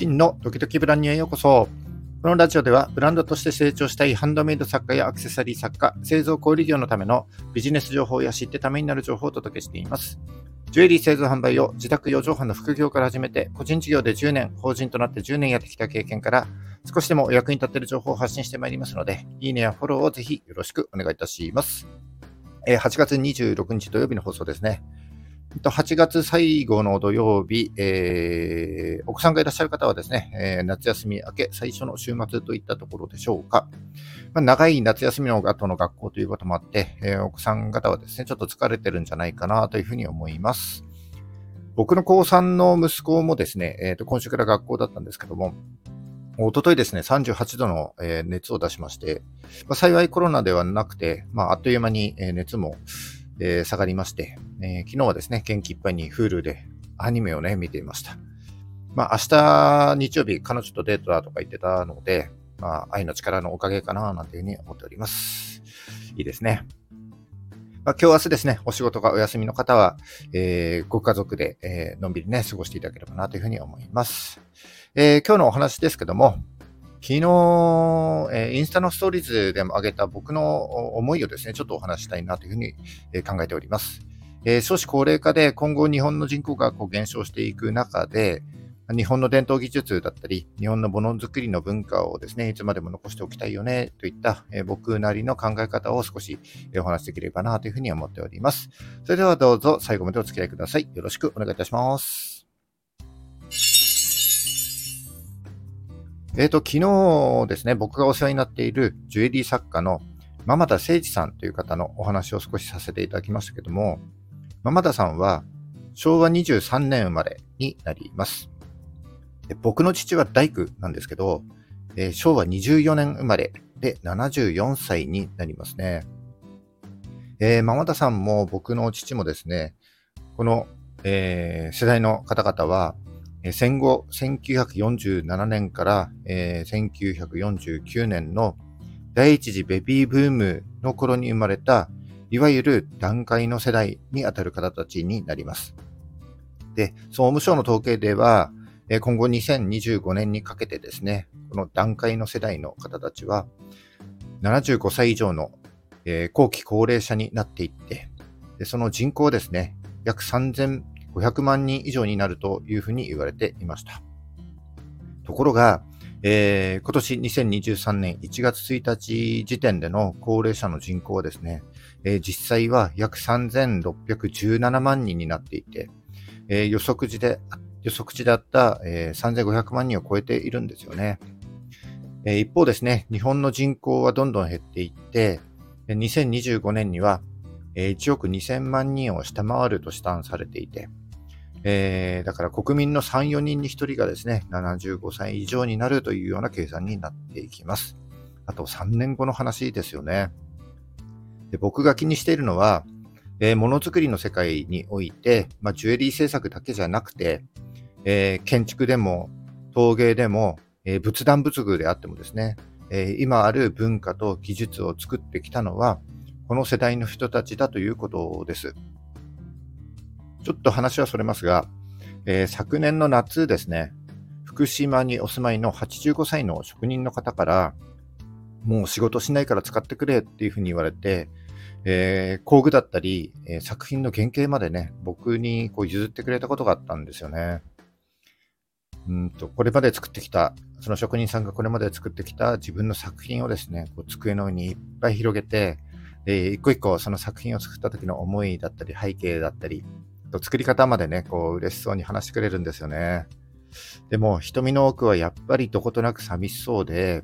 真のドキドキブランニュへようこそ。このラジオではブランドとして成長したいハンドメイド作家やアクセサリー作家、製造小売業のためのビジネス情報や知ってためになる情報をお届けしています。ジュエリー製造販売を自宅4畳半の副業から始めて、個人事業で10年、法人となって10年やってきた経験から、少しでもお役に立てる情報を発信してまいりますので、いいねやフォローをぜひよろしくお願いいたします。8月26日土曜日の放送ですね。8月最後の土曜日、えー、お子さんがいらっしゃる方はですね、えー、夏休み明け最初の週末といったところでしょうか。まあ、長い夏休みの後の学校ということもあって、えー、お子さん方はですね、ちょっと疲れてるんじゃないかなというふうに思います。僕の高3の息子もですね、えー、と今週から学校だったんですけども、おとといですね、38度の、熱を出しまして、まあ、幸いコロナではなくて、まあ、あっという間に、熱も、え下がりまして、え昨日はですね、元気いっぱいに Hulu でアニメをね、見ていました。まあ、明日、日曜日、彼女とデートだとか言ってたので、まあ、愛の力のおかげかな、なんていうふうに思っております。いいですね。まあ、今日明日ですね、お仕事がお休みの方は、えー、ご家族で、えー、のんびりね、過ごしていただければなというふうに思います。えー、今日のお話ですけども、昨日、え、インスタのストーリーズでも上げた僕の思いをですね、ちょっとお話したいなというふうに考えております。え、少子高齢化で今後日本の人口がこう減少していく中で、日本の伝統技術だったり、日本のものづくりの文化をですね、いつまでも残しておきたいよね、といった、え、僕なりの考え方を少しえお話しできればなというふうに思っております。それではどうぞ最後までお付き合いください。よろしくお願いいたします。えっ、ー、と、昨日ですね、僕がお世話になっているジュエリー作家のマ田誠二さんという方のお話を少しさせていただきましたけども、マ田さんは昭和23年生まれになります。僕の父は大工なんですけど、えー、昭和24年生まれで74歳になりますね。えー、ママ田さんも僕の父もですね、この、えー、世代の方々は、戦後1947年から、えー、1949年の第一次ベビーブームの頃に生まれた、いわゆる段階の世代にあたる方たちになります。で、総務省の統計では、今後2025年にかけてですね、この段階の世代の方たちは、75歳以上の、後期高齢者になっていって、その人口ですね、約500万人以上になるというふうに言われていました。ところが、えー、今年2023年1月1日時点での高齢者の人口はですね、えー、実際は約3617万人になっていて、えー、予測時で予測値だった、えー、3500万人を超えているんですよね。え、一方ですね、日本の人口はどんどん減っていって、2025年には、え、1億2000万人を下回ると試算されていて、えー、だから国民の3、4人に1人がですね、75歳以上になるというような計算になっていきます。あと3年後の話ですよね。で僕が気にしているのは、え、ものづくりの世界において、まあ、ジュエリー制作だけじゃなくて、えー、建築でも陶芸でも、えー、仏壇仏具であってもですね、え、今ある文化と技術を作ってきたのは、この世代の人たちだということです。ちょっと話はそれますが、えー、昨年の夏ですね、福島にお住まいの85歳の職人の方から、もう仕事しないから使ってくれっていうふうに言われて、えー、工具だったり、えー、作品の原型までね、僕にこう譲ってくれたことがあったんですよね。うんと、これまで作ってきた、その職人さんがこれまで作ってきた自分の作品をですね、こう机の上にいっぱい広げて、えー、一個一個その作品を作った時の思いだったり、背景だったり、と作り方までね、こう嬉しそうに話してくれるんですよね。でも、瞳の奥はやっぱりどことなく寂しそうで、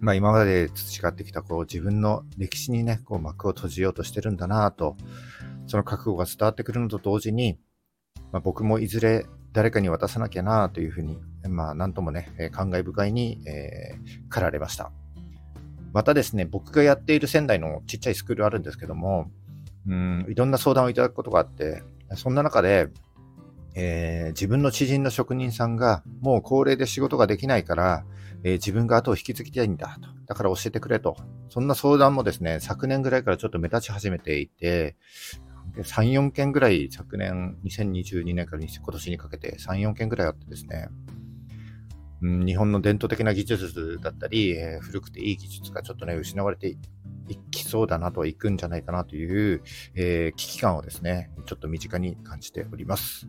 まあ今まで培ってきたこう自分の歴史にね、こう幕を閉じようとしてるんだなと、その覚悟が伝わってくるのと同時に、まあ、僕もいずれ誰かに渡さなきゃなというふうに、まあ、なんともね、え感慨深いに、えー、駆られました。またですね、僕がやっている仙台のちっちゃいスクールあるんですけども、うん、いろんな相談をいただくことがあって、そんな中で、えー、自分の知人の職人さんがもう高齢で仕事ができないから、えー、自分が後を引き継ぎたいんだと。だから教えてくれと。そんな相談もですね、昨年ぐらいからちょっと目立ち始めていて、3、4件ぐらい昨年、2022年から今年にかけて3、4件ぐらいあってですね、うん、日本の伝統的な技術だったり、えー、古くていい技術がちょっとね、失われていきそうだなと、いくんじゃないかなという、えー、危機感をですね、ちょっと身近に感じております。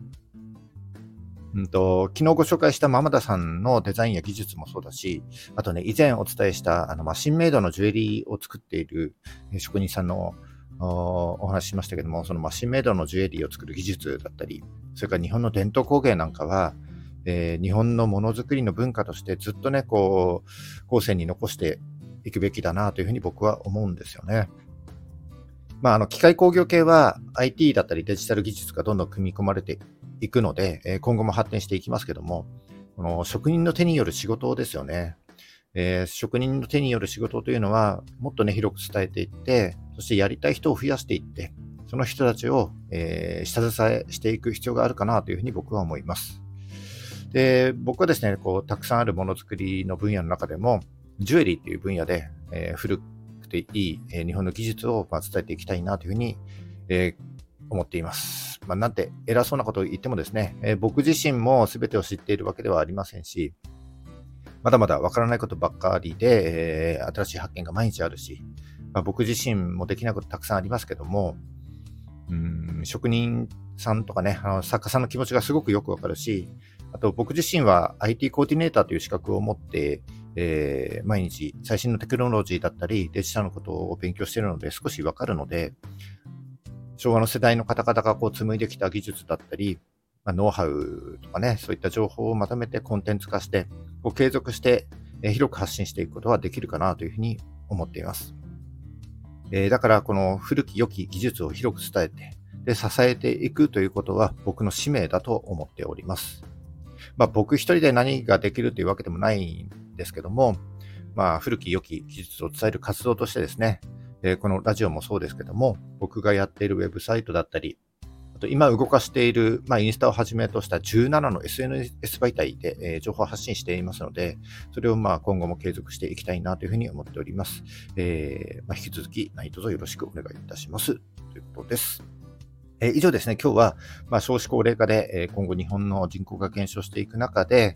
うんと、昨日ご紹介したママダさんのデザインや技術もそうだし、あとね、以前お伝えしたあのマシンメイドのジュエリーを作っている職人さんのお話ししましたけども、そのマシンメイドのジュエリーを作る技術だったり、それから日本の伝統工芸なんかは、えー、日本のものづくりの文化としてずっとね、こう、後世に残していくべきだなというふうに僕は思うんですよね。まあ、あの、機械工業系は IT だったりデジタル技術がどんどん組み込まれていくので、え今後も発展していきますけども、この職人の手による仕事ですよね。えー、職人の手による仕事というのは、もっとね、広く伝えていって、そしてやりたい人を増やしていって、その人たちを、えー、下支えしていく必要があるかなというふうに僕は思います。で、僕はですね、こう、たくさんあるものづくりの分野の中でも、ジュエリーっていう分野で、えー、古くていい、えー、日本の技術を、まあ、伝えていきたいなというふうに、えー、思っています。まあ、なんて偉そうなことを言ってもですね、えー、僕自身も全てを知っているわけではありませんし、まだまだわからないことばっかりで、えー、新しい発見が毎日あるし、まあ、僕自身もできないことたくさんありますけども、うん職人さんとかね、あの作家さんの気持ちがすごくよくわかるし、あと僕自身は IT コーディネーターという資格を持って、えー、毎日最新のテクノロジーだったりデジタルのことを勉強しているので少しわかるので、昭和の世代の方々がこう紡いできた技術だったり、まあ、ノウハウとかね、そういった情報をまとめてコンテンツ化して、こう継続して、え広く発信していくことはできるかなというふうに思っています。えー、だからこの古き良き技術を広く伝えて、で、支えていくということは僕の使命だと思っております。まあ僕一人で何ができるというわけでもないですけども、まあ古き良き技術を伝える活動としてですね、えこのラジオもそうですけども、僕がやっているウェブサイトだったり、あと今動かしている、まあ、インスタをはじめとした17の SNS 媒体で、え、情報発信していますので、それをまあ今後も継続していきたいなというふうに思っております。えー、まあ、引き続き何卒よろしくお願いいたします。ということです。えー、以上ですね、今日は、まあ、少子高齢化で、え今後日本の人口が減少していく中で、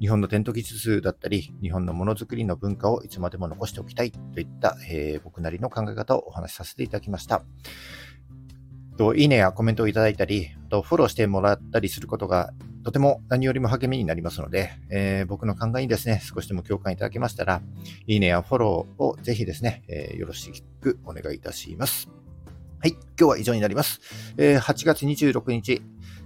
日本の伝統技術だったり、日本のものづくりの文化をいつまでも残しておきたいといった、えー、僕なりの考え方をお話しさせていただきました。と、いいねやコメントをいただいたり、とフォローしてもらったりすることがとても何よりも励みになりますので、えー、僕の考えにですね、少しでも共感いただけましたら、いいねやフォローをぜひですね、えー、よろしくお願いいたします。はい、今日は以上になります。えー、8月26日、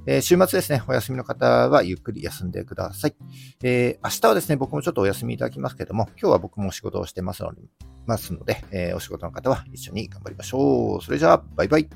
えー、週末ですね、お休みの方はゆっくり休んでください。えー、明日はですね、僕もちょっとお休みいただきますけども、今日は僕も仕事をしてますので、ますのでえ、お仕事の方は一緒に頑張りましょう。それじゃあ、バイバイ。